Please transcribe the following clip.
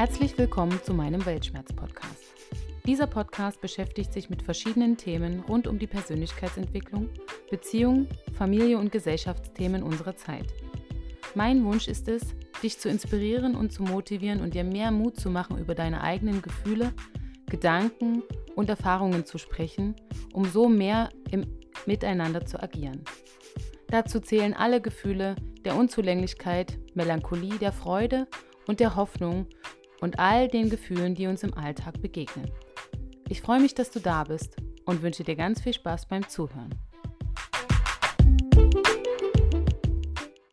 Herzlich willkommen zu meinem Weltschmerz-Podcast. Dieser Podcast beschäftigt sich mit verschiedenen Themen rund um die Persönlichkeitsentwicklung, Beziehungen, Familie und Gesellschaftsthemen unserer Zeit. Mein Wunsch ist es, dich zu inspirieren und zu motivieren und dir mehr Mut zu machen, über deine eigenen Gefühle, Gedanken und Erfahrungen zu sprechen, um so mehr im Miteinander zu agieren. Dazu zählen alle Gefühle der Unzulänglichkeit, Melancholie, der Freude und der Hoffnung und all den Gefühlen, die uns im Alltag begegnen. Ich freue mich, dass du da bist und wünsche dir ganz viel Spaß beim Zuhören.